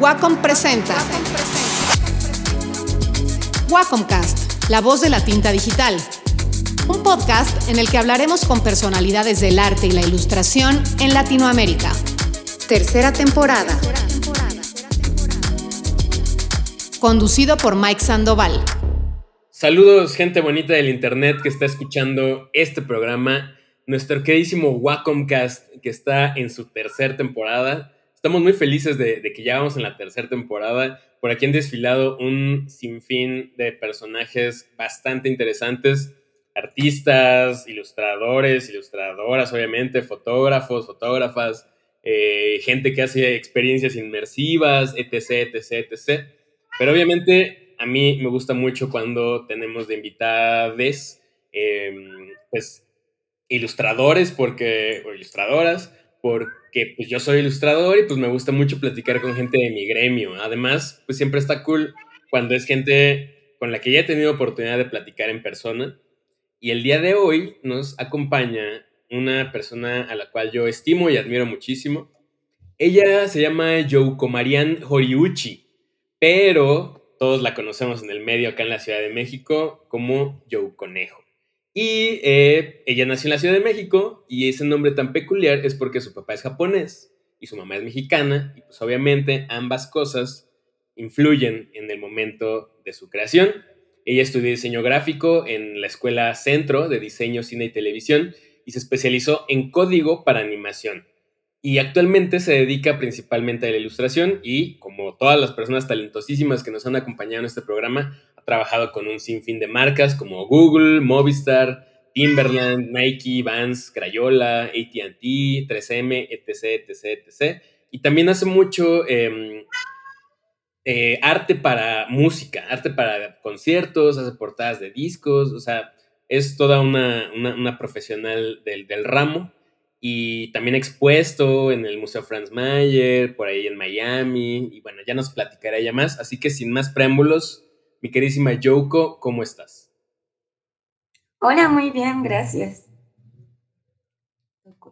Wacom presenta Wacomcast, la voz de la tinta digital. Un podcast en el que hablaremos con personalidades del arte y la ilustración en Latinoamérica. Tercera temporada. Conducido por Mike Sandoval. Saludos, gente bonita del internet que está escuchando este programa, nuestro queridísimo Wacomcast, que está en su tercera temporada. Estamos muy felices de, que ya vamos en la tercera temporada. Por aquí han desfilado un sinfín de personajes bastante interesantes, artistas, ilustradores, ilustradoras, obviamente, fotógrafos, fotógrafas, eh, gente que hace experiencias inmersivas, etc., etc., etc. Pero obviamente a mí me gusta mucho cuando tenemos de invitadas, em, pues, ilustradores porque, o ilustradoras, porque pues yo soy ilustrador y pues me gusta mucho platicar con gente de mi gremio. Además, pues siempre está cool cuando es gente con la que ya he tenido oportunidad de platicar en persona. Y el día de hoy nos acompaña una persona a la cual yo estimo y admiro muchísimo. Ella se llama Yoko Marian Horiuchi, pero todos la conocemos en el medio acá en la Ciudad de México como Joe Conejo. Y eh, ella nació en la Ciudad de México y ese nombre tan peculiar es porque su papá es japonés y su mamá es mexicana y pues obviamente ambas cosas influyen en el momento de su creación. Ella estudió diseño gráfico en la Escuela Centro de Diseño, Cine y Televisión y se especializó en código para animación. Y actualmente se dedica principalmente a la ilustración y, como todas las personas talentosísimas que nos han acompañado en este programa, trabajado con un sinfín de marcas como Google, Movistar, Timberland, Nike, Vans, Crayola, ATT, 3M, etc, etc, etc. Y también hace mucho em, eh, arte para música, arte para conciertos, hace portadas de discos, o sea, es toda una, profesional del, del, ramo y también expuesto en el Museo Franz Mayer, por ahí en Miami, y bueno, ya nos platicará ella más, así que sin más preámbulos, mi queridísima Yoko, ¿cómo estás? Hola, muy bien, gracias.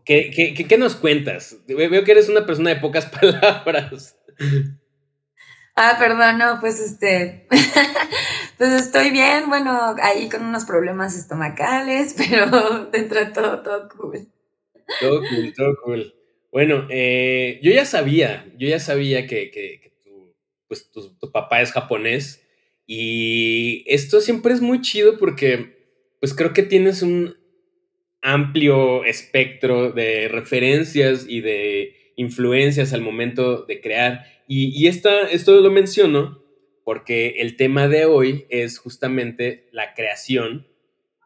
¿Qué, nos cuentas? Veo que eres una persona de pocas palabras. Ah, perdón, no, pues este, pues estoy bien, bueno, ahí con unos problemas estomacales, pero dentro de todo, todo cool. Todo cool, todo cool. Bueno, eh, yo ya sabía, yo ya sabía que, tu, pues, tu, papá es japonés y esto siempre es muy chido porque, pues creo que tienes un amplio espectro de referencias y de influencias al momento de crear. Y, esto lo menciono porque el tema de hoy es justamente la creación,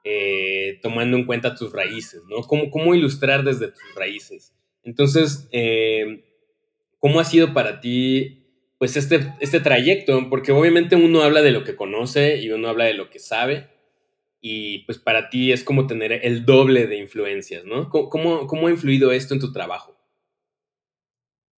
eh, tomando en cuenta tus raíces, ¿no? Cómo, cómo ilustrar desde tus raíces. Entonces, eh, ¿cómo ha sido para ti pues este, este trayecto, porque obviamente uno habla de lo que conoce y uno habla de lo que sabe, y pues para ti es como tener el doble de influencias, ¿no? ¿Cómo, cómo ha influido esto en tu trabajo?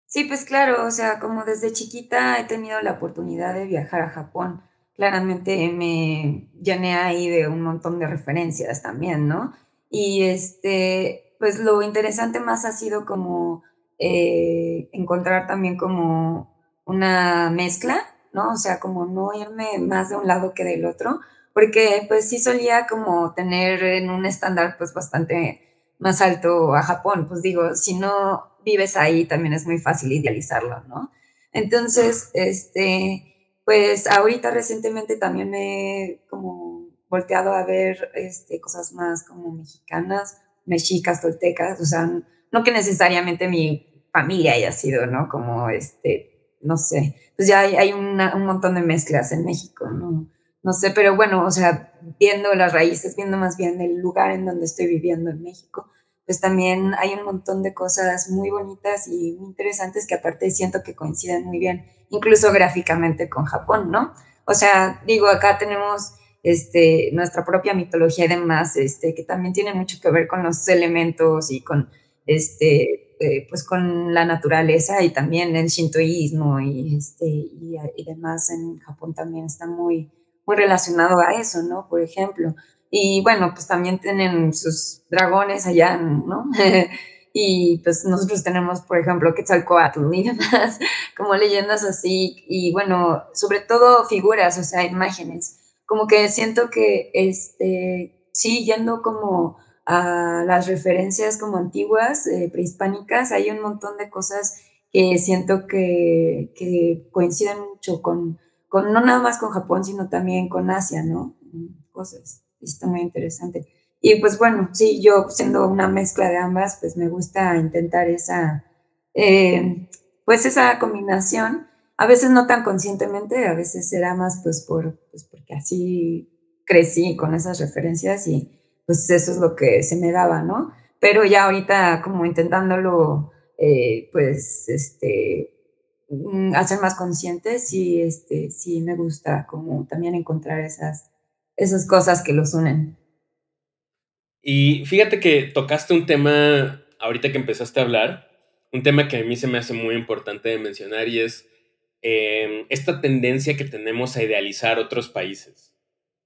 Sí, pues claro, o sea, como desde chiquita he tenido la oportunidad de viajar a Japón, claramente me llené ahí de un montón de referencias también, ¿no? Y este, pues lo interesante más ha sido como eh, encontrar también como una mezcla, ¿no? O sea, como no irme más de un lado que del otro, porque pues sí solía como tener en un estándar pues bastante más alto a Japón, pues digo, si no vives ahí también es muy fácil idealizarlo, ¿no? Entonces, este, pues ahorita recientemente también me he como volteado a ver este, cosas más como mexicanas, mexicas, toltecas, o sea, no que necesariamente mi familia haya sido, ¿no? Como este, no sé, pues ya hay, un montón de mezclas en México, ¿no? No sé, pero bueno, o sea, viendo las raíces, viendo más bien el lugar en donde estoy viviendo en México, pues también hay un montón de cosas muy bonitas y muy interesantes que aparte siento que coinciden muy bien, incluso gráficamente con Japón, ¿no? O sea, digo, acá tenemos este, nuestra propia mitología y demás, este, que también tiene mucho que ver con los elementos y con este, eh, pues con la naturaleza y también el shintoísmo y, este, y, demás en Japón también está muy, muy relacionado a eso, ¿no? Por ejemplo. Y bueno, pues también tienen sus dragones allá, ¿no? y pues nosotros tenemos, por ejemplo, Quetzalcoatl y demás, como leyendas así, y bueno, sobre todo figuras, o sea, imágenes. Como que siento que, este, sí, yendo como a las referencias como antiguas, eh, prehispánicas, hay un montón de cosas que siento que, que coinciden mucho con, con, no nada más con Japón, sino también con Asia, ¿no? Cosas, está muy interesante. Y pues bueno, sí, yo siendo una mezcla de ambas, pues me gusta intentar esa, eh, pues esa combinación. A veces no tan conscientemente, a veces será más pues, por, pues porque así crecí con esas referencias y pues eso es lo que se me daba, ¿no? Pero ya ahorita como intentándolo, eh, pues, este, mm, hacer más consciente, sí, este, sí me gusta como también encontrar esas, esas cosas que los unen. Y fíjate que tocaste un tema, ahorita que empezaste a hablar, un tema que a mí se me hace muy importante de mencionar y es em, esta tendencia que tenemos a idealizar otros países,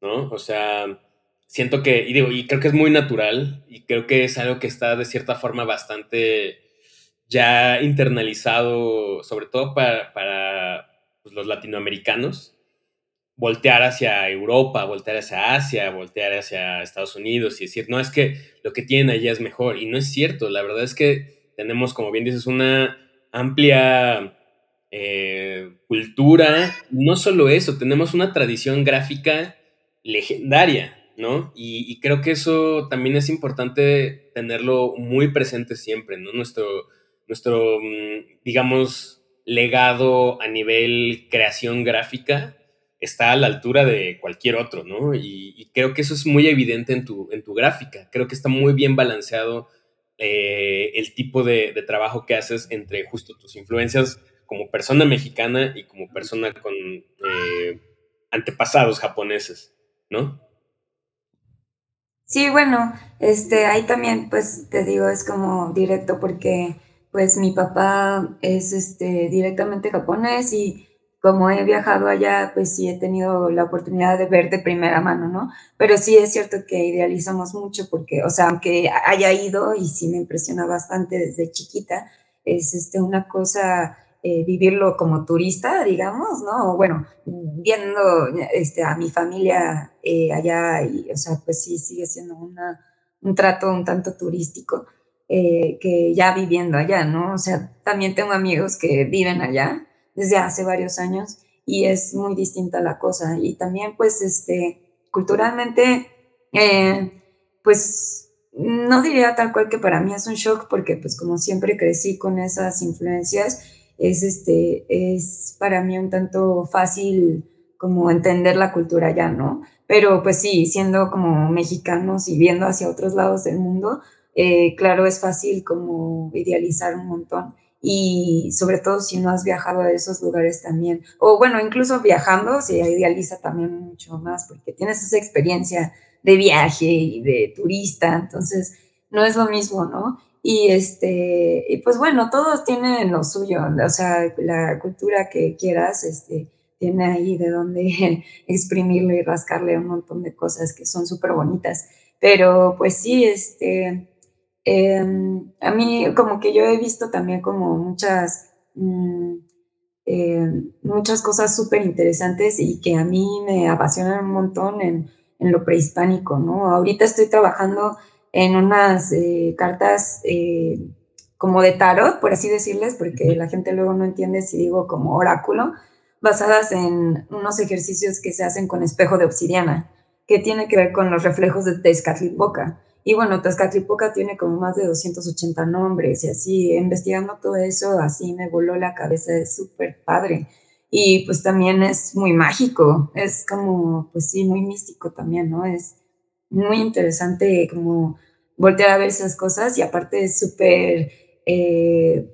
¿no? O sea, siento que, y digo, y creo que es muy natural y creo que es algo que está de cierta forma bastante ya internalizado, sobre todo para, para pues, los latinoamericanos, voltear hacia Europa, voltear hacia Asia, voltear hacia Estados Unidos y decir, no, es que lo que tienen allá es mejor. Y no es cierto, la verdad es que tenemos, como bien dices, una amplia eh, cultura. No solo eso, tenemos una tradición gráfica legendaria, ¿no? Y, y, creo que eso también es importante tenerlo muy presente siempre, ¿no? Nuestro, nuestro mm, digamos, legado a nivel creación gráfica está a la altura de cualquier otro, ¿no? Y, creo que eso es muy evidente en tu, en tu gráfica. Creo que está muy bien balanceado eh, el tipo de, trabajo que haces entre justo tus influencias como persona mexicana y como persona con eh, antepasados japoneses, ¿no? Sí, bueno, este, ahí también, pues te digo, es como directo porque, pues mi papá es, este, directamente japonés y como he viajado allá, pues sí he tenido la oportunidad de ver de primera mano, ¿no? Pero sí es cierto que idealizamos mucho porque, o sea, aunque haya ido y sí me impresiona bastante desde chiquita, es este, una cosa eh, vivirlo como turista, digamos, ¿no? Bueno, viendo este, a mi familia eh, allá, y, o sea, pues sí sigue siendo un trato un tanto turístico. Eh, que ya viviendo allá, ¿no? O sea, también tengo amigos que viven allá desde hace varios años y es muy distinta la cosa. Y también, pues, este, culturalmente, eh, pues, no diría tal cual que para mí es un shock porque, pues, como siempre crecí con esas influencias, es, este, es para mí un tanto fácil como entender la cultura ya, ¿no? Pero pues sí, siendo como mexicanos y viendo hacia otros lados del mundo, eh, claro, es fácil como idealizar un montón y sobre todo si no has viajado a esos lugares también, o bueno, incluso viajando se idealiza también mucho más porque tienes esa experiencia de viaje y de turista, entonces no es lo mismo, ¿no? Y este, y pues bueno, todos tienen lo suyo, o sea, la cultura que quieras, este, tiene ahí de dónde exprimirle y rascarle un montón de cosas que son súper bonitas. Pero pues sí, este, Em, a mí como que yo he visto también como muchas, mm, em, muchas cosas súper interesantes y que a mí me apasionan un montón en, en, lo prehispánico, ¿no? Ahorita estoy trabajando en unas eh, cartas eh, como de tarot, por así decirles, porque la gente luego no entiende si digo como oráculo, basadas en unos ejercicios que se hacen con espejo de obsidiana, que tiene que ver con los reflejos de Tezcatlipoca. Y bueno, Tezcatlipoca tiene como más de 280 nombres y así, investigando todo eso, así me voló la cabeza, es súper padre. Y pues también es muy mágico, es como, pues sí, muy místico también, ¿no? Es muy interesante como voltear a ver esas cosas y aparte es súper, eh,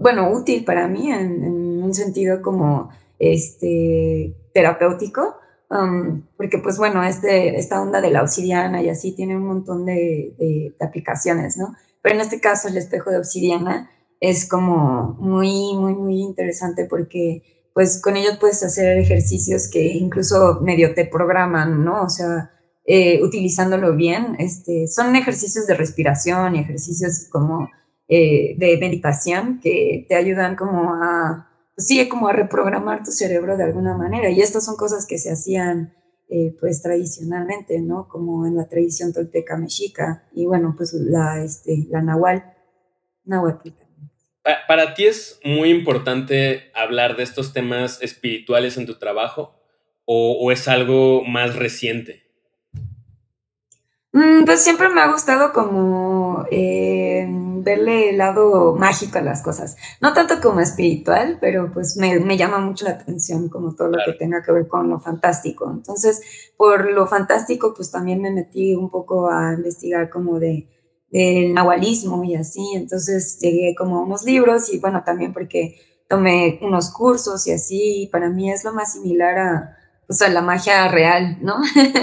bueno, útil para mí en, en, un sentido como, este, terapéutico Um, porque pues bueno, este, esta onda de la obsidiana y así tiene un montón de, de, aplicaciones, ¿no? Pero en este caso el espejo de obsidiana es como muy, muy, muy interesante porque pues con ellos puedes hacer ejercicios que incluso medio te programan, ¿no? O sea, eh, utilizándolo bien, este, son ejercicios de respiración y ejercicios como eh, de meditación que te ayudan como a, sí, como a reprogramar tu cerebro de alguna manera. Y estas son cosas que se hacían eh, pues tradicionalmente, ¿no? Como en la tradición tolteca mexica y bueno, pues la, este, la nahual, nahuatl. Para ti es muy importante hablar de estos temas espirituales en tu trabajo o es algo más reciente? Mm, pues siempre me ha gustado como eh, verle el lado mágico a las cosas. No tanto como espiritual, pero pues me, llama mucho la atención como todo lo que tenga que ver con lo fantástico. Entonces, por lo fantástico, pues también me metí un poco a investigar como de del nahualismo y así. Entonces llegué como a unos libros y bueno, también porque tomé unos cursos y así. Y para mí es lo más similar a o sea, la magia real, ¿no?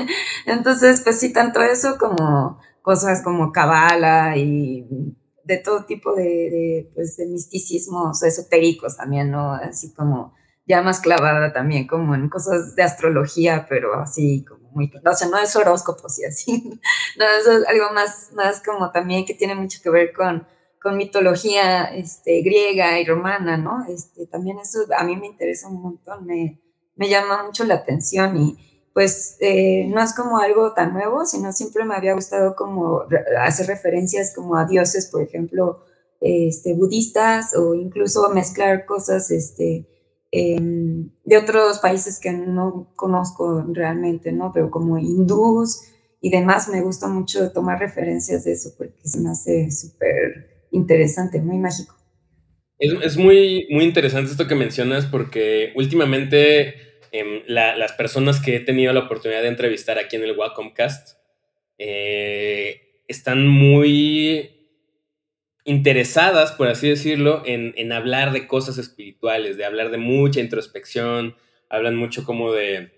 Entonces, pues sí, tanto eso como cosas como cabala y de todo tipo de, pues, de misticismos esotéricos también, ¿no? Así como ya más clavada también como en cosas de astrología, pero así como muy, o sea, no es horóscopos y así, no, eso es algo más, más como también que tiene mucho que ver con, con mitología este, griega y romana, ¿no? Este, también eso a mí me interesa un montón, me, me llama mucho la atención y pues eh, no es como algo tan nuevo, sino siempre me había gustado como hacer referencias como a dioses, por ejemplo, este, budistas o incluso mezclar cosas este, em, de otros países que no conozco realmente, ¿no? Pero como hindús y demás, me gusta mucho tomar referencias de eso porque se me hace súper interesante, muy mágico. Es, es, muy, muy interesante esto que mencionas porque últimamente Em, las personas que he tenido la oportunidad de entrevistar aquí en el Wacomcast eh, están muy interesadas, por así decirlo, en, hablar de cosas espirituales, de hablar de mucha introspección, hablan mucho como de,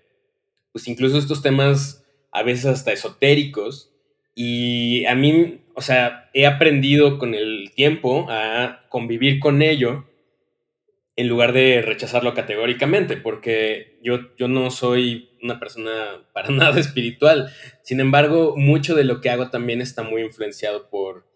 pues incluso estos temas a veces hasta esotéricos. Y a mí, o sea, he aprendido con el tiempo a convivir con ello en lugar de rechazarlo categóricamente, porque yo, yo no soy una persona para nada espiritual. Sin embargo, mucho de lo que hago también está muy influenciado por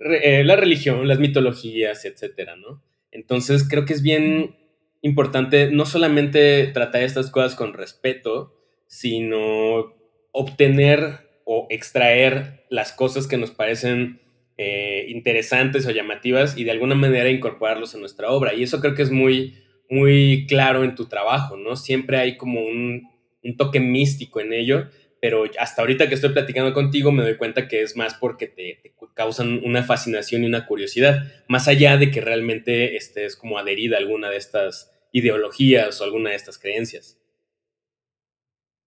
eh, la religión, las mitologías, etcétera, ¿no? Entonces creo que es bien importante no solamente tratar estas cosas con respeto, sino obtener o extraer las cosas que nos parecen eh, interesantes o llamativas y de alguna manera incorporarlos en nuestra obra. Y eso creo que es muy, muy claro en tu trabajo, ¿no? Siempre hay como un, toque místico en ello, pero hasta ahorita que estoy platicando contigo me doy cuenta que es más porque te, causan una fascinación y una curiosidad, más allá de que realmente estés como adherida a alguna de estas ideologías o alguna de estas creencias.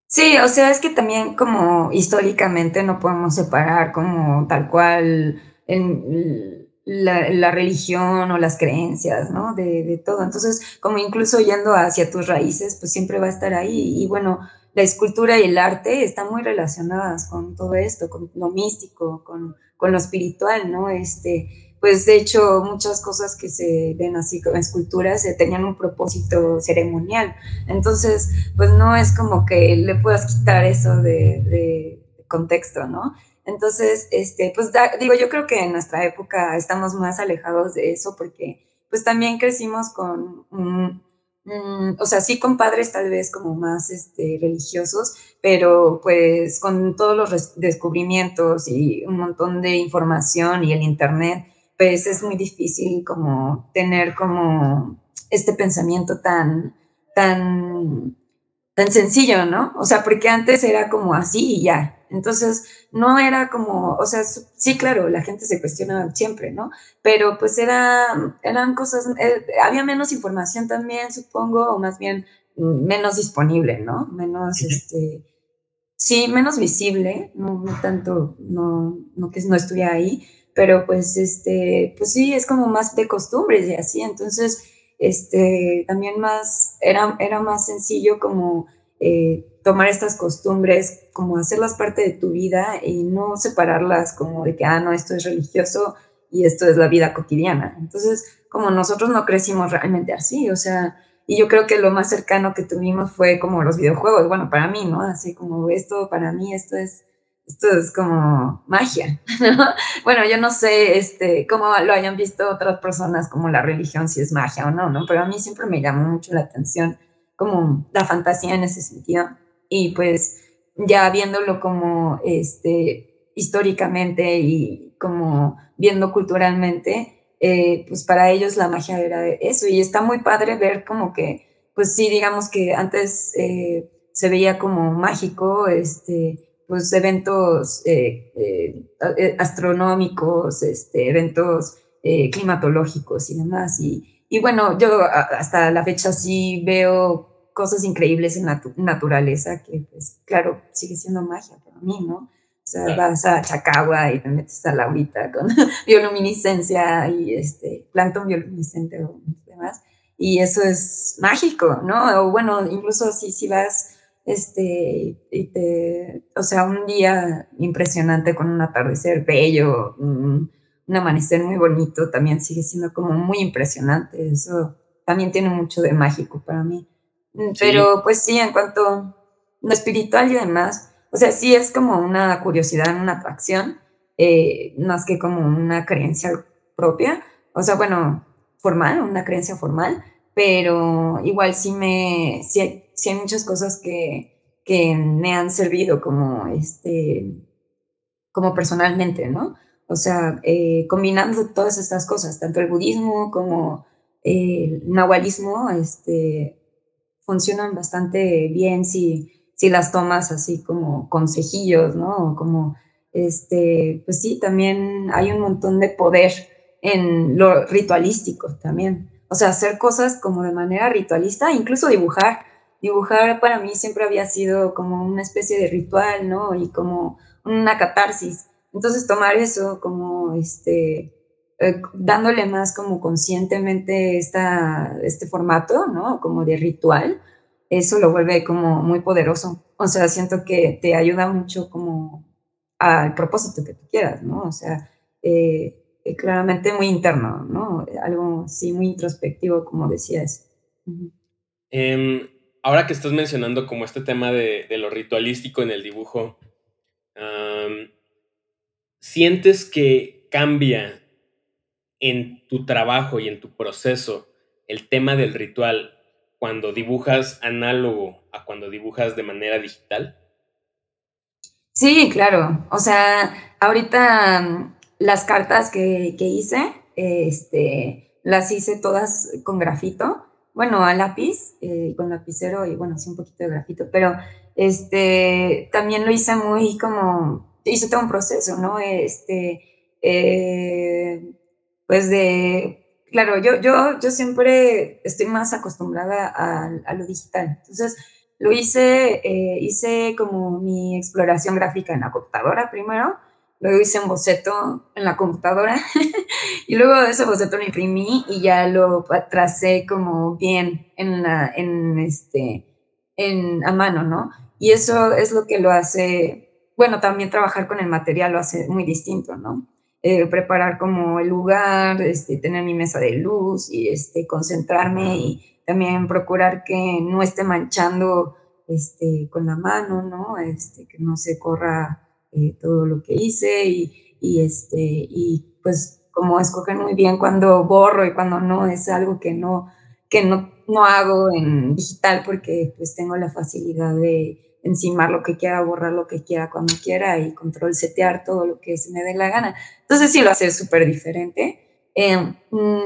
Sí, o sea, es que también como históricamente no podemos separar como tal cual en la, religión o las creencias, ¿no? De, todo. Entonces, como incluso yendo hacia tus raíces, pues siempre va a estar ahí. Y bueno, la escultura y el arte están muy relacionadas con todo esto, con lo místico, con, lo espiritual, ¿no? Este, pues de hecho muchas cosas que se ven así como esculturas eh, tenían un propósito ceremonial. Entonces, pues no es como que le puedas quitar eso de, de contexto, ¿no? Entonces, este, pues digo, yo creo que en nuestra época estamos más alejados de eso porque pues también crecimos con, o sea, sí con padres tal vez como más este, religiosos, pero pues con todos los descubrimientos y un montón de información y el Internet, pues es muy difícil como tener como este pensamiento tan, tan, tan sencillo, ¿no? O sea, porque antes era como así y ya, entonces, no era como, o sea, sí, claro, la gente se cuestiona siempre, ¿no? Pero pues era, eran cosas, eh, había menos información también, supongo, o más bien mm, menos disponible, ¿no? Menos, este, sí, menos visible, no, tanto, no, no que no estuviera ahí, pero pues, este, pues sí, es como más de costumbres y así, entonces, este, también más, era, era más sencillo como eh, tomar estas costumbres, como hacerlas parte de tu vida y no separarlas como de que, ah, no, esto es religioso y esto es la vida cotidiana. Entonces, como nosotros no crecimos realmente así, o sea, y yo creo que lo más cercano que tuvimos fue como los videojuegos, bueno, para mí, ¿no? Así como esto, para mí esto es esto es como magia, ¿no? Bueno, yo no sé este, cómo lo hayan visto otras personas, como la religión, si es magia o no, ¿no? Pero a mí siempre me llamó mucho la atención como la fantasía en ese sentido. Y pues ya viéndolo como este, históricamente y como viendo culturalmente, eh, pues para ellos la magia era eso. Y está muy padre ver como que, pues sí, digamos que antes eh, se veía como mágico, este, pues eventos eh, eh, astronómicos, este, eventos eh, climatológicos y demás. Y, y, bueno, yo hasta la fecha sí veo cosas increíbles en la naturaleza que, pues, claro, sigue siendo magia para mí, ¿no? O sea, vas a Chacagua y te metes a la agüita con bioluminiscencia y este, plancton bioluminiscente o demás. Y eso es mágico, ¿no? O bueno, incluso si, si vas este, y te, o sea, un día impresionante con un atardecer bello, un, amanecer muy bonito, también sigue siendo como muy impresionante. Eso también tiene mucho de mágico para mí. Mm, pero pues sí, en cuanto a lo espiritual y demás, o sea, sí es como una curiosidad, una atracción, eh, más que como una creencia propia. O sea, bueno, formal, una creencia formal, pero igual sí me, sí, hay muchas cosas que, que me han servido como, este, como personalmente, ¿no? O sea, eh, combinando todas estas cosas, tanto el budismo como el nahualismo, este, funcionan bastante bien si, si las tomas así como consejillos, ¿no? Como, este, pues sí, también hay un montón de poder en lo ritualístico también. O sea, hacer cosas como de manera ritualista, incluso dibujar. Dibujar para mí siempre había sido como una especie de ritual, ¿no? Y como una catarsis. Entonces tomar eso como este, eh, dándole más como conscientemente este formato, ¿no? Como de ritual, eso lo vuelve como muy poderoso. O sea, siento que te ayuda mucho como al propósito que tú quieras, ¿no? O sea, eh, claramente muy interno, ¿no? Algo sí muy introspectivo, como decías. Em, ahora que estás mencionando como este tema de, lo ritualístico en el dibujo, ¿sientes que cambia en tu trabajo y en tu proceso el tema del ritual cuando dibujas análogo a cuando dibujas de manera digital? Sí, claro. O sea, ahorita las cartas que, hice, este, las hice todas con grafito, bueno, a lápiz, eh, con lapicero y bueno, sí un poquito de grafito, pero este, también lo hice muy como, hice todo un proceso, ¿no? Este, eh, pues de, claro, yo, yo, yo siempre estoy más acostumbrada a, lo digital, entonces lo hice, eh, hice como mi exploración gráfica en la computadora primero, luego hice un boceto en la computadora y luego ese boceto lo imprimí y ya lo tracé como bien en la, en este, en, a mano, ¿no? Y eso es lo que lo hace, bueno, también trabajar con el material lo hace muy distinto, ¿no? Eh, preparar como el lugar, este, tener mi mesa de luz y este, concentrarme y también procurar que no esté manchando este, con la mano, ¿no? Este, que no se corra eh, todo lo que hice y, y, este, y pues como escoger muy bien cuando borro y cuando no, es algo que no, que no, no hago en digital porque pues tengo la facilidad de encimar lo que quiera, borrar lo que quiera cuando quiera y control setear todo lo que se me dé la gana. Entonces sí lo hace súper diferente. Eh,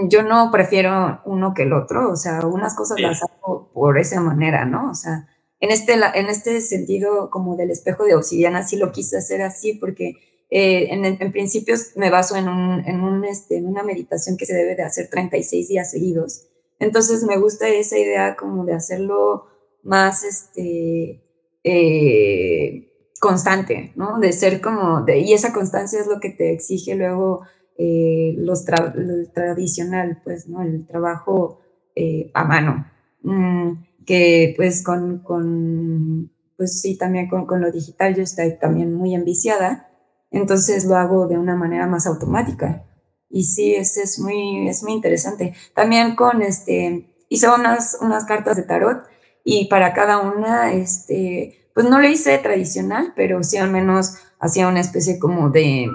yo no prefiero uno que el otro, o sea, unas cosas las hago por esa manera, ¿no? O sea, en este, en este sentido como del espejo de obsidiana sí lo quise hacer así porque eh, en, en, principio me baso en, un, en, un, este, en una meditación que se debe de hacer 36 días seguidos. Entonces me gusta esa idea como de hacerlo más este, eh, constante, ¿no? De ser como, de, y esa constancia es lo que te exige luego eh, los lo tradicional, pues, ¿no? El trabajo a mano. Mm, que pues con, con pues sí, también con, con, lo digital yo estoy también muy enviciada, entonces lo hago de una manera más automática. Y sí, es, es, muy, es muy interesante. También con, este, hice unas, unas cartas de tarot y para cada una, este, pues no lo hice tradicional, pero sí al menos hacía una especie como de,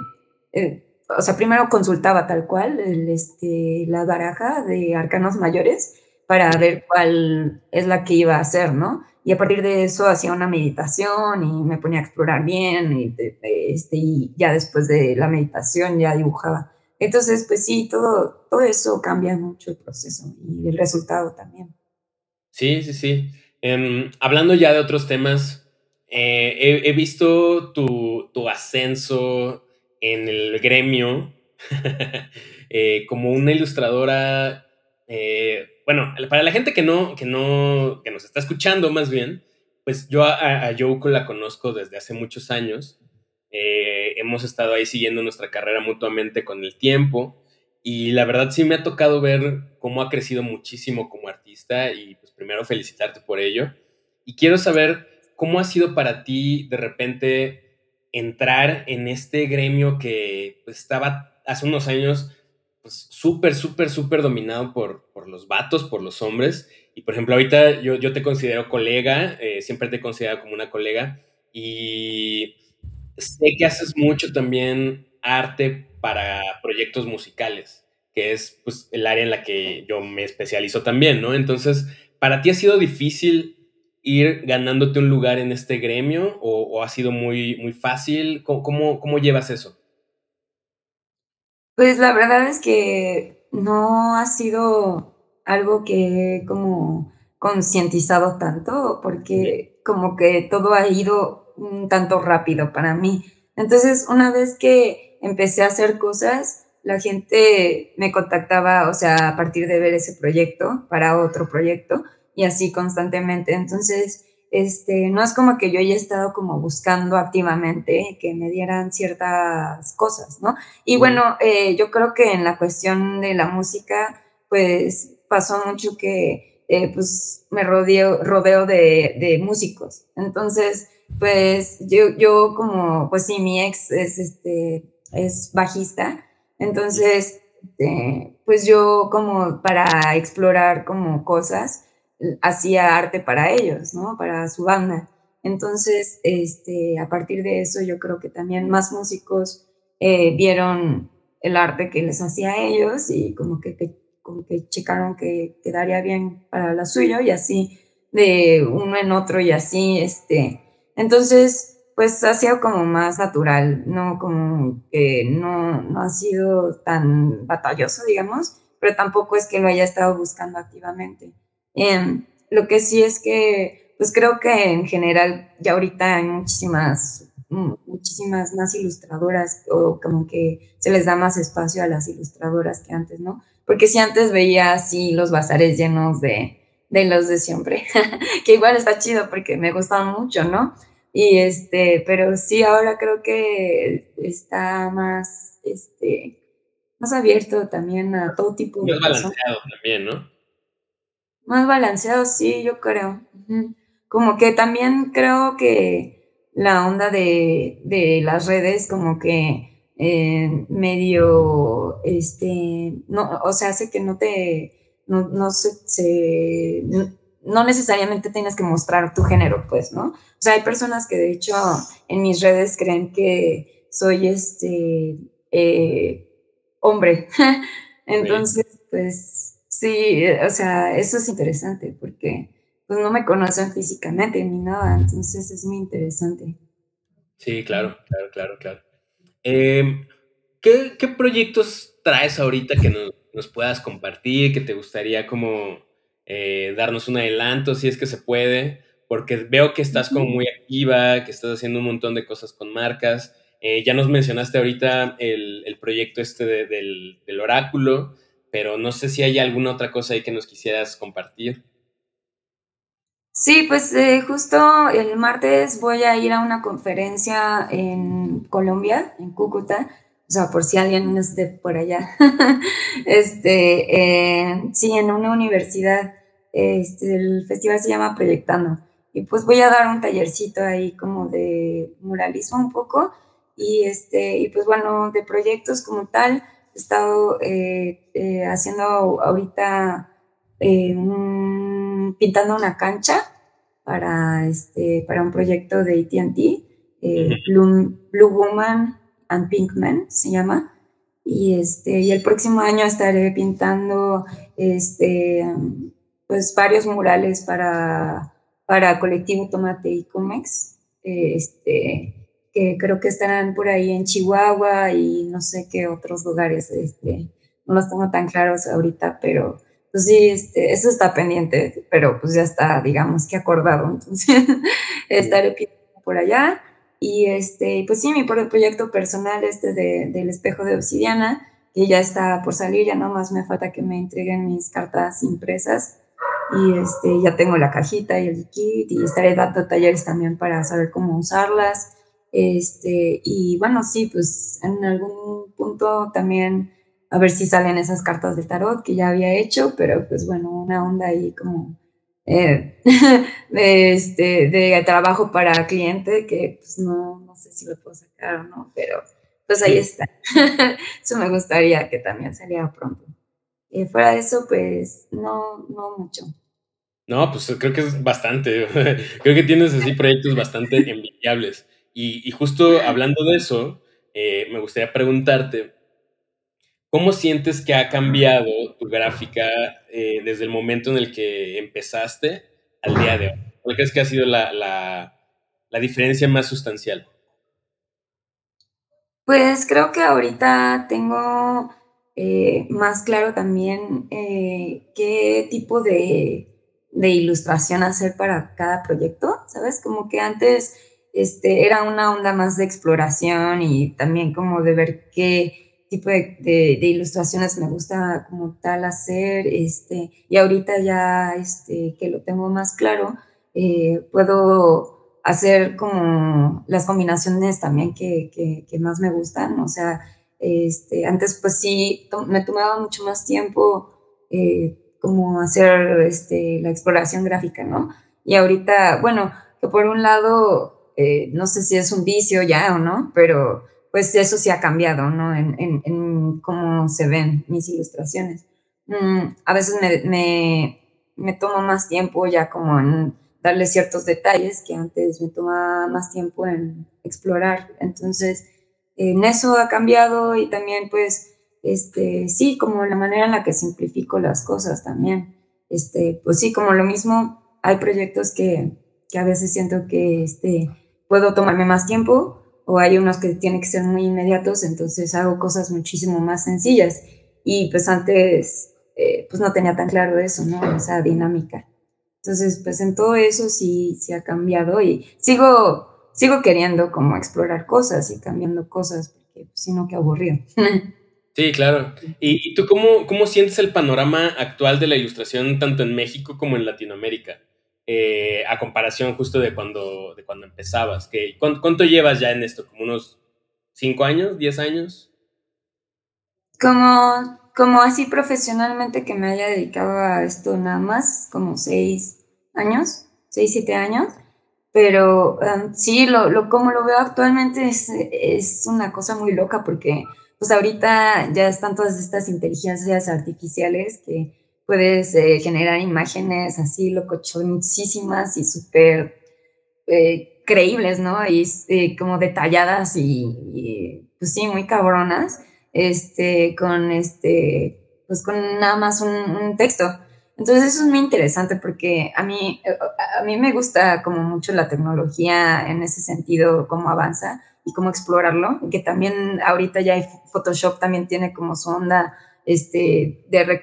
eh, o sea, primero consultaba tal cual el, este, la baraja de arcanos mayores para ver cuál es la que iba a hacer, ¿no? Y a partir de eso hacía una meditación y me ponía a explorar bien y, este, y ya después de la meditación ya dibujaba. Entonces, pues sí, todo, todo eso cambia mucho el proceso y el resultado también. Sí, sí, sí. Em, hablando ya de otros temas, eh, he, visto tu, tu, ascenso en el gremio eh, como una ilustradora. Eh, bueno, para la gente que no, que no, que nos está escuchando más bien, pues yo a, a Yoko la conozco desde hace muchos años. hemos estado ahí siguiendo nuestra carrera mutuamente con el tiempo. Y la verdad sí me ha tocado ver cómo ha crecido muchísimo como artista y pues primero felicitarte por ello. Y quiero saber cómo ha sido para ti de repente entrar en este gremio que pues, estaba hace unos años pues súper, súper, súper dominado por, por los vatos, por los hombres. Y por ejemplo, ahorita yo, yo te considero colega, eh, siempre te he considerado como una colega y sé que haces mucho también arte para proyectos musicales, que es pues, el área en la que yo me especializo también, ¿no? Entonces, ¿para ti ha sido difícil ir ganándote un lugar en este gremio o, ha sido muy, muy fácil? ¿Cómo, ¿Cómo, llevas eso? Pues la verdad es que no ha sido algo que como concientizado tanto, porque como que todo ha ido un tanto rápido para mí. Entonces, una vez que empecé a hacer cosas, la gente me contactaba, o sea, a partir de ver ese proyecto para otro proyecto y así constantemente. Entonces, este, no es como que yo haya estado como buscando activamente que me dieran ciertas cosas, ¿no? Y bueno, eh, yo creo que en la cuestión de la música, pues pasó mucho que eh, pues me rodeo, rodeo de, de, músicos. Entonces, pues yo, yo como, pues sí, mi ex es este, es bajista. Entonces, este, pues yo como para explorar como cosas, hacía arte para ellos, ¿no? Para su banda. Entonces, este, a partir de eso, yo creo que también más músicos eh, vieron el arte que les hacía a ellos y como que, que, como que checaron que quedaría bien para la suyo y así de uno en otro y así, este. Entonces, pues ha sido como más natural, no como que no, no ha sido tan batalloso, digamos, pero tampoco es que lo haya estado buscando activamente. Em, lo que sí es que, pues creo que en general ya ahorita hay muchísimas, muchísimas más ilustradoras o como que se les da más espacio a las ilustradoras que antes, ¿no? Porque si antes veía así los bazares llenos de, de los de siempre, que igual está chido porque me gustan mucho, ¿no? Y este, pero sí, ahora creo que está más, este, más abierto también a todo tipo de. Más balanceado también, ¿no? Más balanceado, sí, yo creo. Como que también creo que la onda de, de las redes, como que eh, medio, este, no, o sea, hace que no te, no, no se, se no necesariamente tienes que mostrar tu género, pues, ¿no? O sea, hay personas que de hecho en mis redes creen que soy este eh, hombre. Entonces, pues sí, o sea, eso es interesante porque pues no me conocen físicamente ni nada, entonces es muy interesante. Sí, claro, claro, claro, claro. Em, ¿qué, proyectos traes ahorita que nos, nos puedas compartir, que te gustaría como eh, darnos un adelanto si es que se puede, porque veo que estás como muy activa, que estás haciendo un montón de cosas con marcas. Eh, ya nos mencionaste ahorita el, proyecto este del, oráculo, pero no sé si hay alguna otra cosa ahí que nos quisieras compartir. Sí, pues eh, justo el martes voy a ir a una conferencia en Colombia, en Cúcuta, o sea, por si alguien esté por allá. este, sí, en una universidad este, el festival se llama Proyectando. Y pues voy a dar un tallercito ahí como de muralismo un poco. Y, este, y pues bueno, de proyectos como tal, estado eh, eh, haciendo ahorita eh, pintando una cancha para, este, para un proyecto de ATT. Blue, Blue, Woman and Pink Man se llama. Y, este, y el próximo año estaré pintando este, pues, varios murales para, para Colectivo Tomate y Comex, este, que creo que estarán por ahí en Chihuahua y no sé qué otros lugares. Este, no los tengo tan claros ahorita, pero pues sí, este, eso está pendiente, pero pues ya está, digamos que acordado, entonces estaré por allá. Y este, pues sí, mi proyecto personal este de, del espejo de obsidiana, que ya está por salir, ya nomás me falta que me entreguen mis cartas impresas y este, ya tengo la cajita y el kit y estaré dando talleres también para saber cómo usarlas. Este, y bueno, sí, pues en algún punto también a ver si salen esas cartas de tarot que ya había hecho, pero pues bueno, una onda ahí como eh, de, este, de trabajo para cliente que pues no, no sé si lo puedo sacar o no, pero pues ahí está. eso me gustaría que también saliera pronto. Eh, fuera de eso, pues no, no mucho. No, pues creo que es bastante. creo que tienes así proyectos bastante envidiables. Y, y justo hablando de eso, eh, me gustaría preguntarte, ¿Cómo sientes que ha cambiado tu gráfica eh, desde el momento en el que empezaste al día de hoy? ¿Cuál crees que ha sido la, la, diferencia más sustancial? Pues creo que ahorita tengo eh, más claro también eh, qué tipo de, de, ilustración hacer para cada proyecto, ¿sabes? Como que antes este, era una onda más de exploración y también como de ver qué tipo de, ilustraciones me gusta como tal hacer, este, y ahorita ya este, que lo tengo más claro, eh, puedo hacer como las combinaciones también que, que, más me gustan, o sea, este, antes pues sí, me tomaba mucho más tiempo eh, como hacer este, la exploración gráfica, ¿no? Y ahorita, bueno, que por un lado, eh, no sé si es un vicio ya o no, pero pues eso sí ha cambiado, ¿no? En, en, cómo se ven mis ilustraciones. Mm, a veces me, me, me, tomo más tiempo ya como en darle ciertos detalles que antes me tomaba más tiempo en explorar. Entonces, en eso ha cambiado y también pues, este, sí, como la manera en la que simplifico las cosas también. Este, pues sí, como lo mismo, hay proyectos que, que a veces siento que este, puedo tomarme más tiempo o hay unos que tienen que ser muy inmediatos, entonces hago cosas muchísimo más sencillas. Y pues antes, eh, pues no tenía tan claro eso, ¿no? Esa dinámica. Entonces, pues en todo eso sí, sí ha cambiado y sigo, sigo queriendo como explorar cosas y cambiando cosas, porque pues, si no, qué aburrido. Sí, claro. ¿Y, tú cómo, cómo sientes el panorama actual de la ilustración tanto en México como en Latinoamérica? Eh, a comparación justo de cuando, de cuando empezabas. Que, ¿cuánto, llevas ya en esto? ¿Como unos 5 años, 10 años? Como, como así profesionalmente que me haya dedicado a esto nada más, como 6 años, 6, 7 años. Pero um, sí, lo, lo, como lo veo actualmente es, es una cosa muy loca porque pues ahorita ya están todas estas inteligencias artificiales que puedes eh, generar imágenes así locochoncísimas y súper eh, creíbles, ¿no? Y eh, como detalladas y, pues sí, muy cabronas, este, con este, pues con nada más un, texto. Entonces eso es muy interesante porque a mí, a mí me gusta como mucho la tecnología en ese sentido, cómo avanza y cómo explorarlo, que también ahorita ya Photoshop también tiene como su onda este, de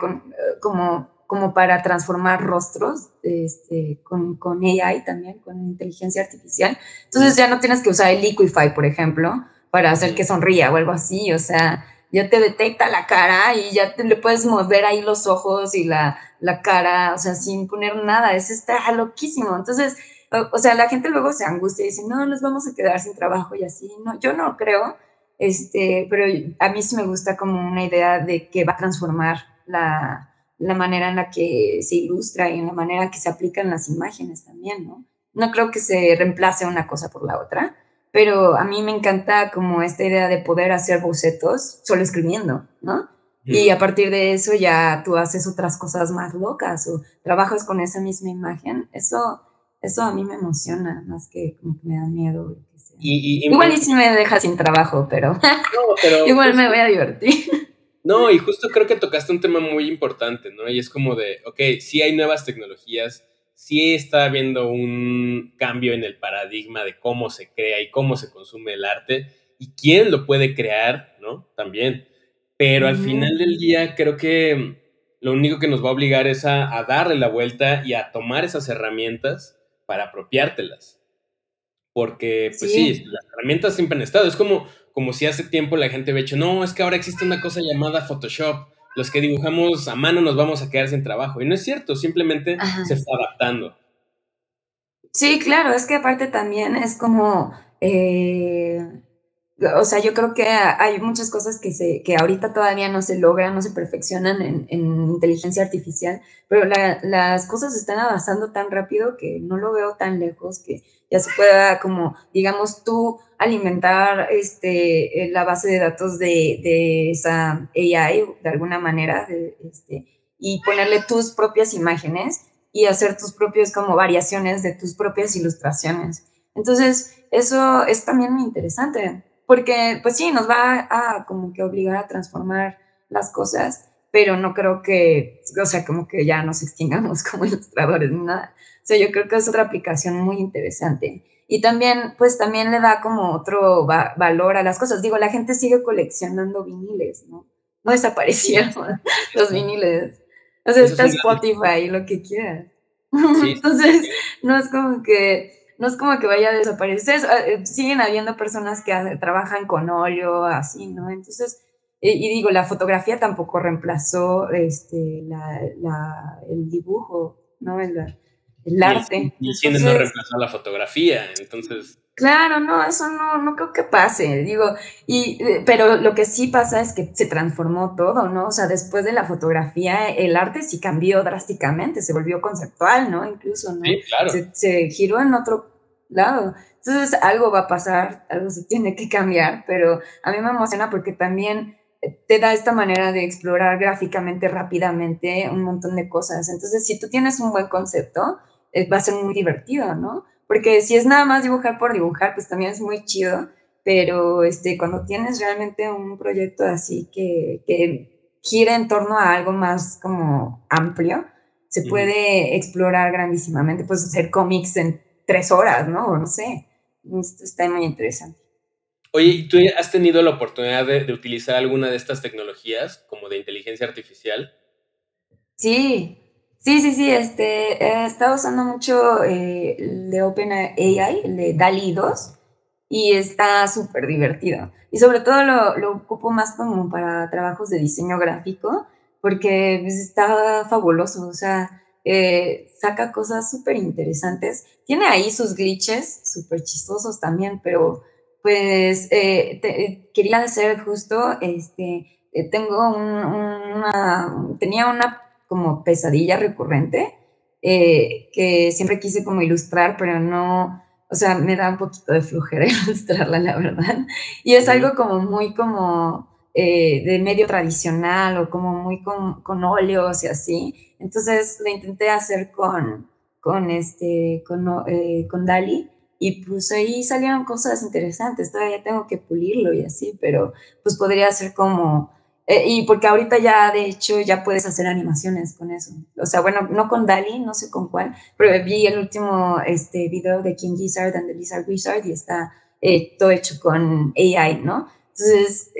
como, como para transformar rostros este, con, con AI también, con inteligencia artificial. Entonces ya no tienes que usar el Liquify, por ejemplo, para hacer que sonría o algo así, o sea, ya te detecta la cara y ya te, le puedes mover ahí los ojos y la, la cara, o sea, sin poner nada, eso está loquísimo. Entonces, o, o, sea, la gente luego se angustia y dice, no, nos vamos a quedar sin trabajo y así. No, yo no creo, este, pero a mí sí me gusta como una idea de que va a transformar la, la manera en la que se ilustra y en la manera en que se aplican las imágenes también, ¿no? No creo que se reemplace una cosa por la otra, pero a mí me encanta como esta idea de poder hacer bocetos solo escribiendo, ¿no? Y a partir de eso ya tú haces otras cosas más locas o trabajas con esa misma imagen. Eso, eso a mí me emociona, más que como que me da miedo. Igual y si me deja sin trabajo, pero, igual me voy a divertir. No, y justo creo que tocaste un tema muy importante, ¿no? Y es como de, ok, sí hay nuevas tecnologías, sí está habiendo un cambio en el paradigma de cómo se crea y cómo se consume el arte y quién lo puede crear, ¿no? También. Pero al final del día creo que lo único que nos va a obligar es a, darle la vuelta y a tomar esas herramientas para apropiártelas. Porque, pues sí. las herramientas siempre han estado. Es como, como si hace tiempo la gente había dicho, no, es que ahora existe una cosa llamada Photoshop los que dibujamos a mano nos vamos a quedar sin trabajo. Y no es cierto, simplemente se está adaptando. Sí, claro, es que aparte también es como, eh, o sea, yo creo que hay muchas cosas que, se, que ahorita todavía no se logran, no se perfeccionan en, inteligencia artificial, pero las cosas están avanzando tan rápido que no lo veo tan lejos que ya se pueda como, digamos, tú alimentar este, eh, la base de datos de, esa AI de alguna manera este, y ponerle tus propias imágenes y hacer tus propias como variaciones de tus propias ilustraciones. Entonces, eso es también muy interesante, porque pues sí, nos va a como que obligar a transformar las cosas, pero no creo que, o sea, como que ya nos extingamos como ilustradores nada. O sea, yo creo que es otra aplicación muy interesante. Y también, pues también le da como otro valor a las cosas. Digo, la gente sigue coleccionando viniles, ¿no? No desaparecieron los viniles. O sea, está Spotify, lo que quieras. Entonces, no es como que no es como que vaya a desaparecer. Eh, siguen habiendo personas que trabajan con óleo, así, ¿no? Entonces, y, digo, la fotografía tampoco reemplazó este, el dibujo, ¿no? El, el arte. Y, y no reemplazó la fotografía, entonces... Claro, no, eso no, no creo que pase, digo, y, eh, pero lo que sí pasa es que se transformó todo, ¿no? O sea, después de la fotografía, el arte sí cambió drásticamente, se volvió conceptual, ¿no? Incluso, ¿no? Sí, claro. Se, se giró en otro lado. Entonces, algo va a pasar, algo se tiene que cambiar, pero a mí me emociona porque también eh, te da esta manera de explorar gráficamente rápidamente un montón de cosas. Entonces, si tú tienes un buen concepto, va a ser muy divertido, ¿no? Porque si es nada más dibujar por dibujar, pues también es muy chido, pero este, cuando tienes realmente un proyecto así que, que gira en torno a algo más como amplio, se puede explorar grandísimamente, puedes hacer cómics en tres horas, ¿no? O no sé, Esto está muy interesante. Oye, ¿tú has tenido la oportunidad de, de, utilizar alguna de estas tecnologías, como de inteligencia artificial? Sí, Sí, sí, sí, este, he estado usando mucho eh, el de OpenAI, el de DALI 2, y está súper divertido. Y sobre todo lo, lo, ocupo más como para trabajos de diseño gráfico, porque pues, está fabuloso, o sea, eh, saca cosas súper interesantes. Tiene ahí sus glitches súper chistosos también, pero pues eh, quería hacer justo, este, tengo un, una, tenía una como pesadilla recurrente eh, que siempre quise como ilustrar, pero no, o sea, me da un poquito de flujera ilustrarla, la verdad. Y es algo como muy como eh, de medio tradicional o como muy con, con, óleos y así. Entonces lo intenté hacer con, con, este, con, eh, con Dali y pues ahí salieron cosas interesantes. Todavía tengo que pulirlo y así, pero pues podría ser como eh, y porque ahorita ya, de hecho, ya puedes hacer animaciones con eso. O sea, bueno, no con Dali, no sé con cuál, pero vi el último este, video de King Gizzard and the Lizard Wizard y está eh, todo hecho con AI, ¿no? Entonces,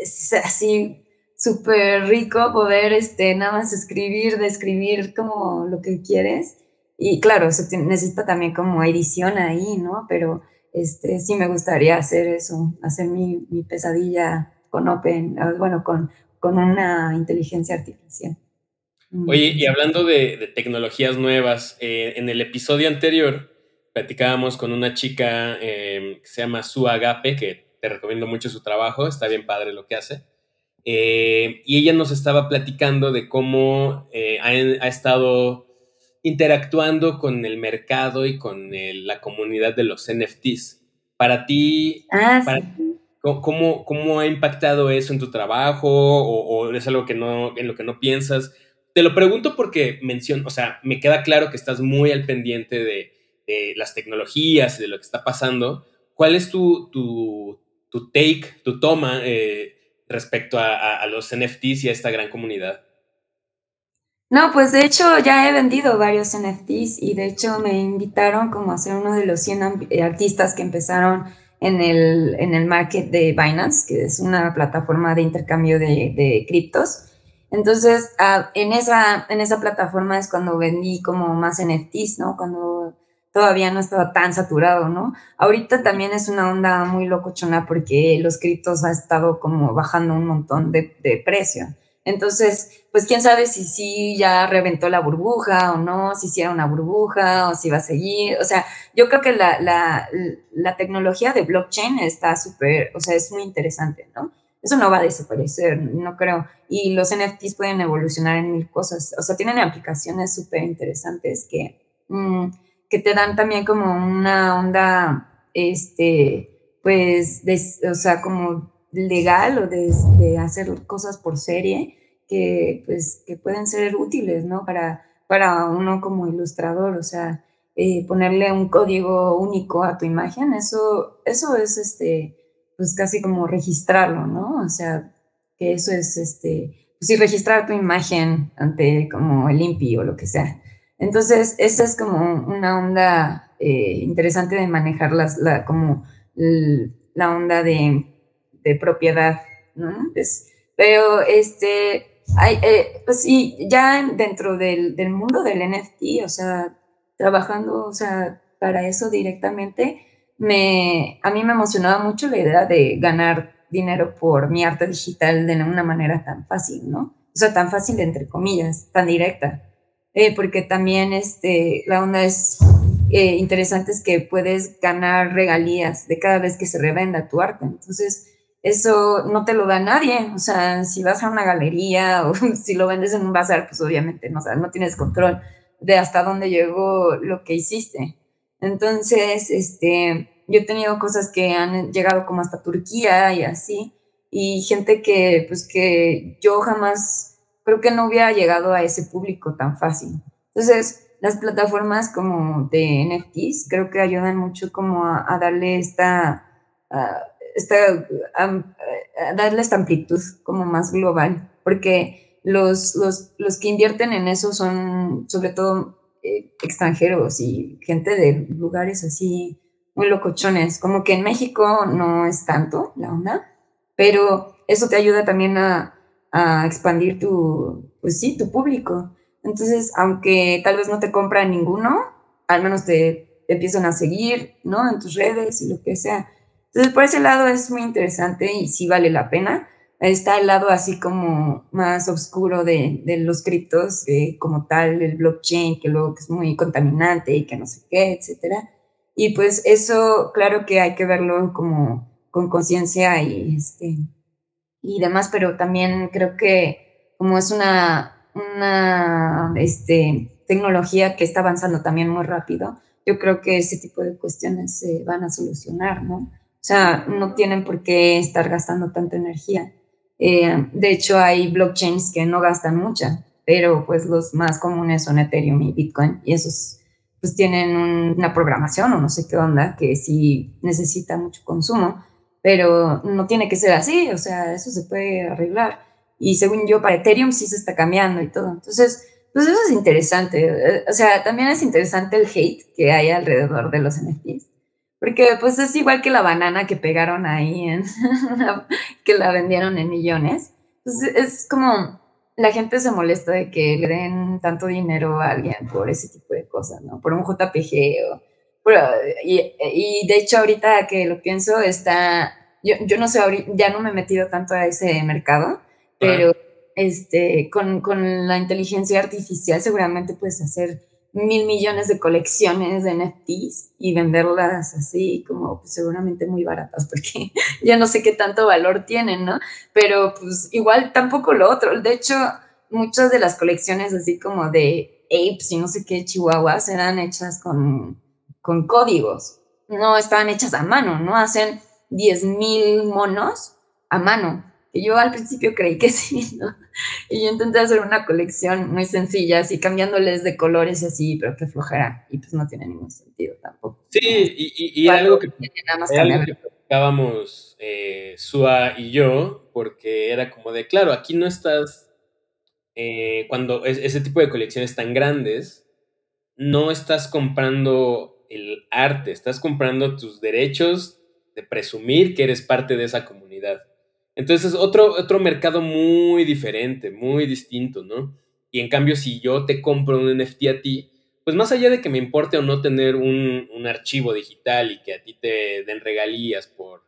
es así súper rico poder este, nada más escribir, describir como lo que quieres. Y claro, se necesita también como edición ahí, ¿no? Pero este, sí me gustaría hacer eso, hacer mi, mi pesadilla con Open, ah, bueno, con, con una inteligencia artificial. Mm. Oye, y hablando de, tecnologías nuevas, eh, en el episodio anterior platicábamos con una chica em, que se llama Su Agape, que te recomiendo mucho su trabajo, está bien padre lo que hace. Eh, y ella nos estaba platicando de cómo eh, ha, ha, estado interactuando con el mercado y con la comunidad de los NFTs. Para ti, ah, para ti ¿Cómo, ¿Cómo, ha impactado eso en tu trabajo o, es algo que no, en lo que no piensas? Te lo pregunto porque menciono, o sea, me queda claro que estás muy al pendiente de, las tecnologías y de lo que está pasando. ¿Cuál es tu, tu, tu take, tu toma eh, respecto a, a, los NFTs y a esta gran comunidad? No, pues de hecho ya he vendido varios NFTs y de hecho me invitaron como a ser uno de los 100 eh, artistas que empezaron en el, en el market de Binance, que es una plataforma de intercambio de, de criptos. Entonces, ah, en, esa, en esa plataforma es cuando vendí como más NFTs, ¿no? Cuando todavía no estaba tan saturado, ¿no? Ahorita también es una onda muy locochona porque los criptos ha estado como bajando un montón de, de precio. Entonces, pues quién sabe si sí ya reventó la burbuja o no, si hiciera una burbuja o si va a seguir. O sea, yo creo que la, la, la tecnología de blockchain está súper, o sea, es muy interesante, ¿no? Eso no va a desaparecer, no creo. Y los NFTs pueden evolucionar en mil cosas. O sea, tienen aplicaciones súper interesantes que... Mmm, que te dan también como una onda, este, pues, o sea, como legal o de, hacer cosas por serie que, pues, que pueden ser útiles, ¿no? Para, para uno como ilustrador, o sea, eh, ponerle un código único a tu imagen, eso, eso es, este, pues, casi como registrarlo, ¿no? O sea, que eso es, este, pues registrar tu imagen ante como el INPI o lo que sea. Entonces, esa es como una onda eh, interesante de manejar las, la, como la onda de, de propiedad, ¿no? pero, este, hay, eh, pues sí, ya dentro del, del, mundo del NFT, o sea, trabajando, o sea, para eso directamente, me, a mí me emocionaba mucho la idea de ganar dinero por mi arte digital de una manera tan fácil, ¿no? O sea, tan fácil entre comillas, tan directa. Eh, porque también este, la onda es eh, interesante es que puedes ganar regalías de cada vez que se revenda tu arte. Entonces, eso no te lo da nadie. O sea, si vas a una galería o si lo vendes en un bazar, pues obviamente no, no tienes control de hasta dónde llegó lo que hiciste. Entonces, este, yo he tenido cosas que han llegado como hasta Turquía y así, y gente que, pues, que yo jamás creo que no hubiera llegado a ese público tan fácil. Entonces, las plataformas como de NFTs creo que ayudan mucho como a, darle esta, esta darle esta amplitud como más global, porque los, los, los que invierten en eso son sobre todo eh, extranjeros y gente de lugares así muy locochones, como que en México no es tanto la onda, pero eso te ayuda también a, a expandir tu, pues sí, tu público. Entonces, aunque tal vez no te compran ninguno, al menos te, empiezan a seguir, ¿no? En tus redes y lo que sea. Entonces, por ese lado es muy interesante y sí vale la pena. Está el lado así como más oscuro de, de los criptos, como tal, el blockchain, que luego es muy contaminante y que no sé qué, etcétera. Y pues eso, claro que hay que verlo como con conciencia y este, y demás, pero también creo que como es una, una este, tecnología que está avanzando también muy rápido, yo creo que ese tipo de cuestiones se van a solucionar, ¿no? O sea, no tienen por qué estar gastando tanta energía. Eh, de hecho, hay blockchains que no gastan mucha, pero pues los más comunes son Ethereum y Bitcoin, y esos pues tienen una programación o no sé qué onda, que sí necesita mucho consumo, pero no tiene que ser así, o sea, eso se puede arreglar. Y según yo, para Ethereum sí se está cambiando y todo. Entonces, pues eso es interesante. Eh, o sea, también es interesante el hate que hay alrededor de los NFTs. Porque pues es igual que la banana que pegaron ahí, en, que la vendieron en millones. Pues es como la gente se molesta de que le den tanto dinero a alguien por ese tipo de cosas, ¿no? Por un JPG o y, de hecho ahorita que lo pienso, está, yo, yo no sé, ya no me he metido tanto a ese mercado, pero este, con, con, la inteligencia artificial seguramente puedes hacer mil millones de colecciones de NFTs y venderlas así como pues, seguramente muy baratas porque ya no sé qué tanto valor tienen, ¿no? Pero pues igual tampoco lo otro. De hecho, muchas de las colecciones así como de apes y no sé qué chihuahuas eran hechas con con códigos, no estaban hechas a mano, ¿no? Hacen 10.000 monos a mano, Y yo al principio creí que sí, ¿no? Y yo intenté hacer una colección muy sencilla, así cambiándoles de colores y así, pero que flojera. Y pues no tiene ningún sentido tampoco. Sí, y, y, algo que, nada más platicábamos eh, Sua y yo, porque era como de, claro, aquí no estás, eh, cuando es, ese tipo de colecciones tan grandes, no estás comprando el arte, estás comprando tus derechos de presumir que eres parte de esa comunidad. Entonces es otro, otro mercado muy diferente, muy distinto, ¿no? Y en cambio, si yo te compro un NFT a ti, pues más allá de que me importe o no tener un, archivo digital y que a ti te den regalías por,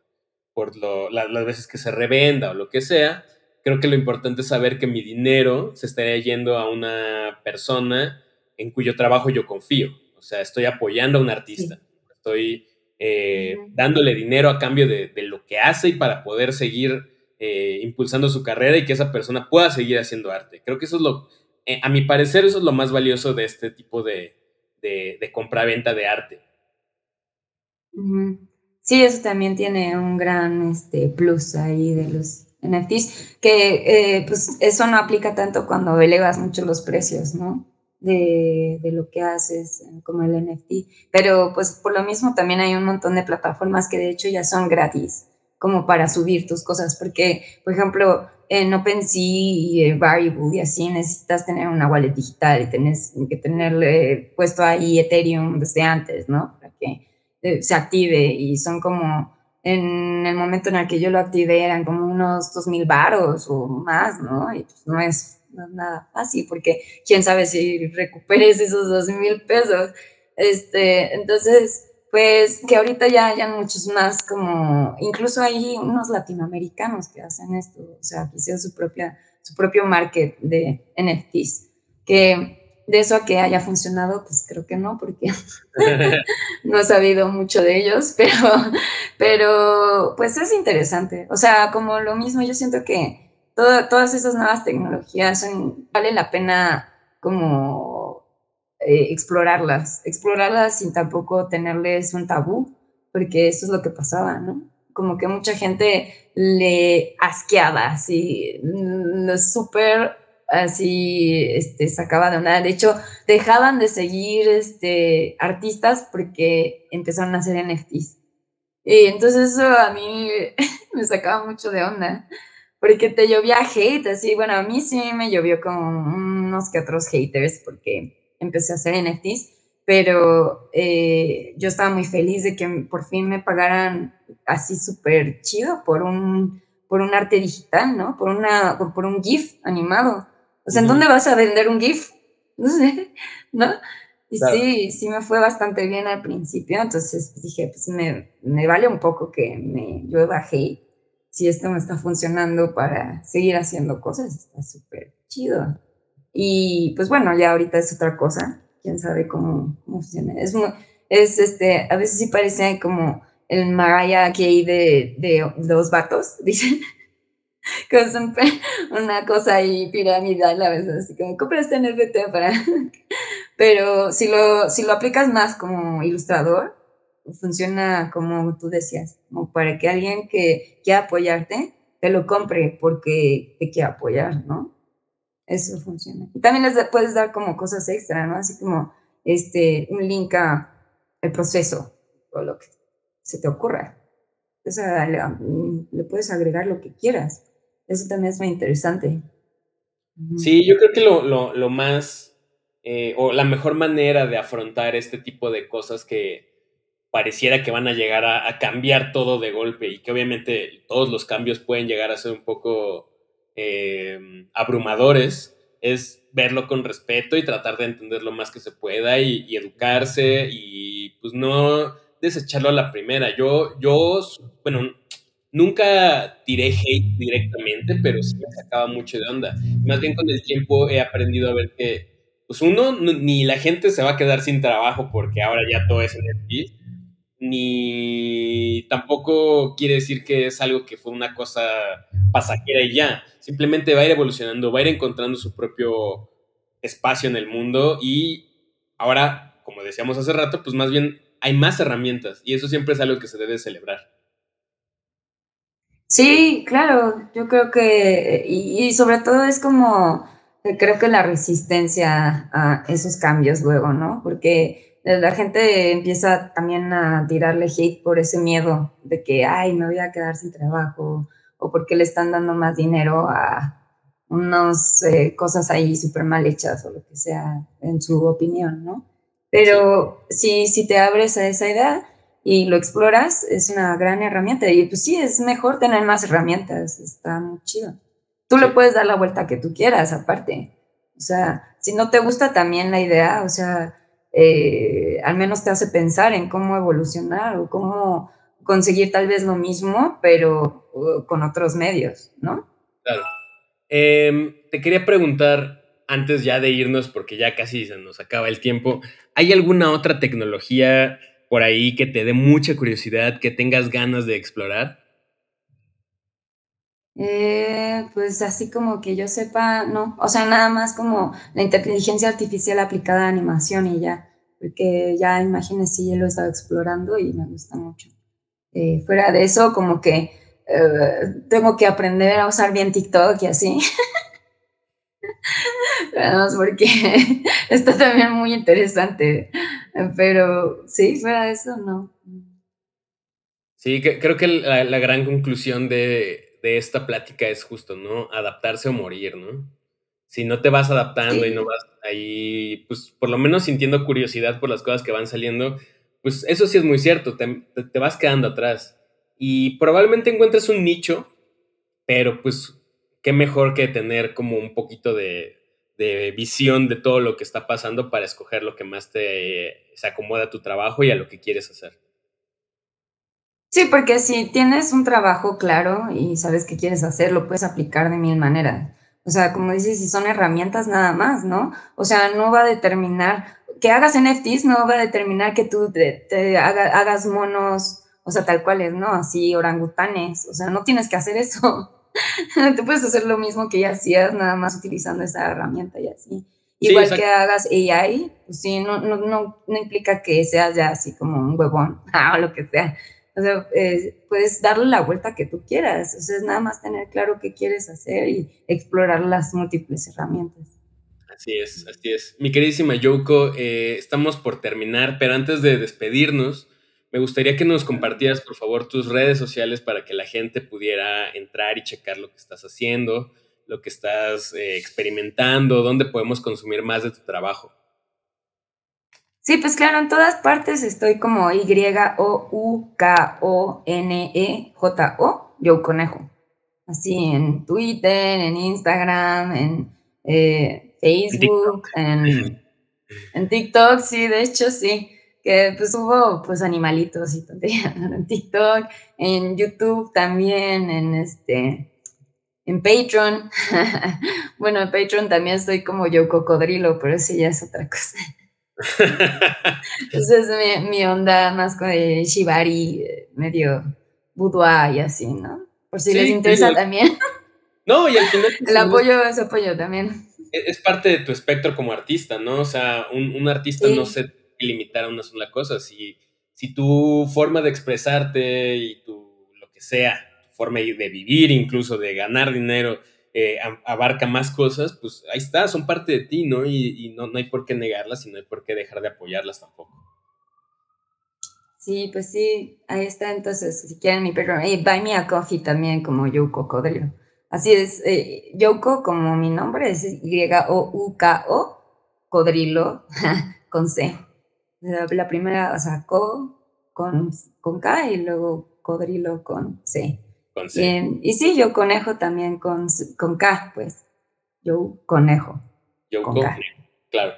por las veces que se revenda o lo que sea, creo que lo importante es saber que mi dinero se estaría yendo a una persona en cuyo trabajo yo confío. O sea, estoy apoyando a un artista, estoy eh, dándole dinero a cambio de, lo que hace y para poder seguir eh, impulsando su carrera y que esa persona pueda seguir haciendo arte. Creo que eso es lo, eh, a mi parecer, eso es lo más valioso de este tipo de, de, compra-venta de arte. Sí, eso también tiene un gran este, plus ahí de los NFTs, que pues eso no aplica tanto cuando elevas mucho los precios, ¿no? de, de, lo que haces como el NFT. Pero pues por lo mismo también hay un montón de plataformas que de hecho ya son gratis como para subir tus cosas, porque por ejemplo en OpenSea y Variable y así necesitas tener una wallet digital y tienes que tenerle puesto ahí Ethereum desde antes, ¿no? Para que eh, se active y son como en el momento en el que yo lo activé eran como unos 2.000 varos o más, ¿no? Y pues no es no es nada fácil, porque quién sabe si recuperes esos dos mil pesos. Este, entonces, pues que ahorita ya hayan muchos más como, incluso hay unos latinoamericanos que hacen esto, o sea, que hicieron su, propia, su propio market de NFTs, que de eso a que haya funcionado, pues creo que no, porque no he sabido mucho de ellos, pero, pero pues es interesante. O sea, como lo mismo, yo siento que todas esas nuevas tecnologías vale la pena como eh, explorarlas, explorarlas sin tampoco tenerles un tabú, porque eso es lo que pasaba, ¿no? Como que mucha gente le asqueaba, así, lo súper así este, sacaba de una. De hecho, dejaban de seguir este, artistas porque empezaron a hacer NFTs. Y entonces eso a mí me sacaba mucho de onda porque te llovía hate, así, bueno, a mí sí me llovió con unos que otros haters porque empecé a hacer NFTs, pero eh, yo estaba muy feliz de que por fin me pagaran así súper chido por un, por un arte digital, ¿no? Por, una, por, un GIF animado. O sea, ¿en dónde vas a vender un GIF? No sé, ¿no? Y sí, sí me fue bastante bien al principio, entonces dije, pues me, me vale un poco que me llueva hate si esto me está funcionando para seguir haciendo cosas, está súper chido. Y pues bueno, ya ahorita es otra cosa, quién sabe cómo, funciona. Es, es este, a veces sí parece como el Mariah Carey de, de, los vatos, dicen. que es una cosa ahí piramidal a veces, así como compra este NFT para... Pero si lo, si lo aplicas más como ilustrador, funciona como tú decías, como para que alguien que quiera apoyarte te lo compre porque te quiere apoyar, ¿no? Eso funciona. Y también les puedes dar como cosas extra, ¿no? Así como este, un link a el proceso o lo que se te ocurra. O sea, le, puedes agregar lo que quieras. Eso también es muy interesante. Sí, yo creo que lo, lo, más eh, o la mejor manera de afrontar este tipo de cosas que, pareciera que van a llegar a, cambiar todo de golpe y que obviamente todos los cambios pueden llegar a ser un poco eh, abrumadores, es verlo con respeto y tratar de entender lo más que se pueda y, educarse y pues no desecharlo a la primera. Yo, yo, bueno, nunca tiré hate directamente, pero sí me sacaba mucho de onda. Más bien con el tiempo he aprendido a ver que, pues uno, ni la gente se va a quedar sin trabajo porque ahora ya todo es NFT ni tampoco quiere decir que es algo que fue una cosa pasajera y ya. Simplemente va a ir evolucionando, va a ir encontrando su propio espacio en el mundo y ahora, como decíamos hace rato, pues más bien hay más herramientas y eso siempre es algo que se debe celebrar. Sí, claro, yo creo que, y, sobre todo es como, creo que la resistencia a esos cambios luego, ¿no? Porque la gente empieza también a tirarle hate por ese miedo de que, ay, me voy a quedar sin trabajo, o porque le están dando más dinero a unas eh, cosas ahí súper mal hechas o lo que sea, en su opinión, ¿no? Pero si, si te abres a esa idea y lo exploras, es una gran herramienta. Y pues sí, es mejor tener más herramientas, está muy chido. Tú le puedes dar la vuelta que tú quieras, aparte. O sea, si no te gusta también la idea, o sea, eh, al menos te hace pensar en cómo evolucionar o cómo conseguir tal vez lo mismo, pero uh, con otros medios, ¿no? Claro. Em, te quería preguntar, antes ya de irnos, porque ya casi se nos acaba el tiempo, ¿hay alguna otra tecnología por ahí que te dé mucha curiosidad, que tengas ganas de explorar? Eh, pues así como que yo sepa, no, o sea, nada más como la inteligencia artificial aplicada a animación y ya, porque ya imagínense, ya lo he estado explorando y me gusta mucho. Eh, fuera de eso, como que eh, tengo que aprender a usar bien TikTok y así. porque está también muy interesante. Pero sí, fuera de eso, no. Sí, creo que la, gran conclusión de, de, esta plática es justo, ¿no? Adaptarse o morir, ¿no? Si no te vas adaptando y no vas ahí, pues por lo menos sintiendo curiosidad por las cosas que van saliendo, pues eso sí es muy cierto, te, te vas quedando atrás. Y probablemente encuentres un nicho, pero pues qué mejor que tener como un poquito de, visión de todo lo que está pasando para escoger lo que más te se acomoda a tu trabajo y a lo que quieres hacer. Sí, porque si tienes un trabajo claro y sabes qué quieres hacer, lo puedes aplicar de mil maneras. O sea, como dices, si son herramientas nada más, ¿no? O sea, no va a determinar, que hagas NFTs no va a determinar que tú te, hagas monos, o sea, tal cual es, ¿no? Así orangutanes, o sea, no tienes que hacer eso. Tú puedes hacer lo mismo que ya hacías, nada más utilizando esa herramienta y así. Igual que hagas AI, pues sí, no, no, no, no, implica que seas ya así como un huevón o lo que sea. O sea, eh, puedes darle la vuelta que tú quieras. O sea, es nada más tener claro qué quieres hacer y explorar las múltiples herramientas. Así es, así es. Mi queridísima Yoko, eh, estamos por terminar, pero antes de despedirnos, me gustaría que nos compartieras, por favor, tus redes sociales para que la gente pudiera entrar y checar lo que estás haciendo, lo que estás eh, experimentando, dónde podemos consumir más de tu trabajo. Sí, pues claro, en todas partes estoy como Y-O-U-K-O-N-E-J-O, yo conejo. Así en Twitter, en Instagram, en eh, Facebook, en, en TikTok, sí, de hecho sí que pues hubo pues animalitos y tonterías en TikTok, en YouTube también, en este, en Patreon. bueno, en Patreon también estoy como yo cocodrilo, pero eso ya es otra cosa. Esa es mi, onda más con el shibari, medio boudoir y así, ¿no? Por si les interesa también. No, y al final... el apoyo es apoyo también. E, es parte de tu espectro como artista, ¿no? O sea, un, artista no se limitar a una sola cosa. Si, si tu forma de expresarte y tu lo que sea, tu forma de vivir, incluso de ganar dinero, eh, abarca más cosas, pues ahí está, son parte de ti, ¿no? Y, no, no hay por qué negarlas y no hay por qué dejar de apoyarlas tampoco. Sí, pues sí, ahí está. Entonces, si quieren mi perro, hey, buy me a coffee también, como Yoko Codrio. Así es, eh, como mi nombre, es Y-O-U-K-O, Codrilo, con C. La, primera, o sea, co con, con K y luego codrilo con C. Con C. Y, sí, yo conejo también con, con K, pues. Yo conejo. Yo conejo, claro.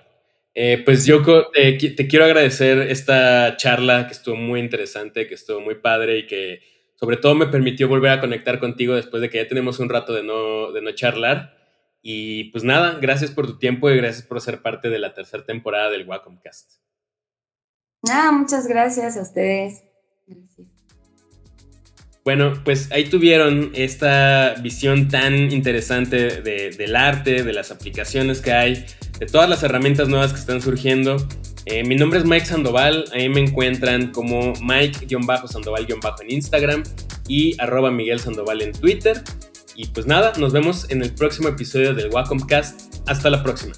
Eh, pues Yoko, te, te, quiero agradecer esta charla que estuvo muy interesante, que estuvo muy padre y que sobre todo me permitió volver a conectar contigo después de que ya tenemos un rato de no, de no charlar. Y pues nada, gracias por tu tiempo y gracias por ser parte de la tercera temporada del Wacomcast. Ah, muchas gracias a ustedes. Bueno, pues ahí tuvieron esta visión tan interesante del arte, de las aplicaciones que hay, de todas las herramientas nuevas que están surgiendo. Eh, mi nombre es Mike Sandoval, ahí me encuentran como Mike-Sandoval- en Instagram y arroba Miguel Sandoval en Twitter. Y pues nada, nos vemos en el próximo episodio del Wacom Cast. Hasta la próxima.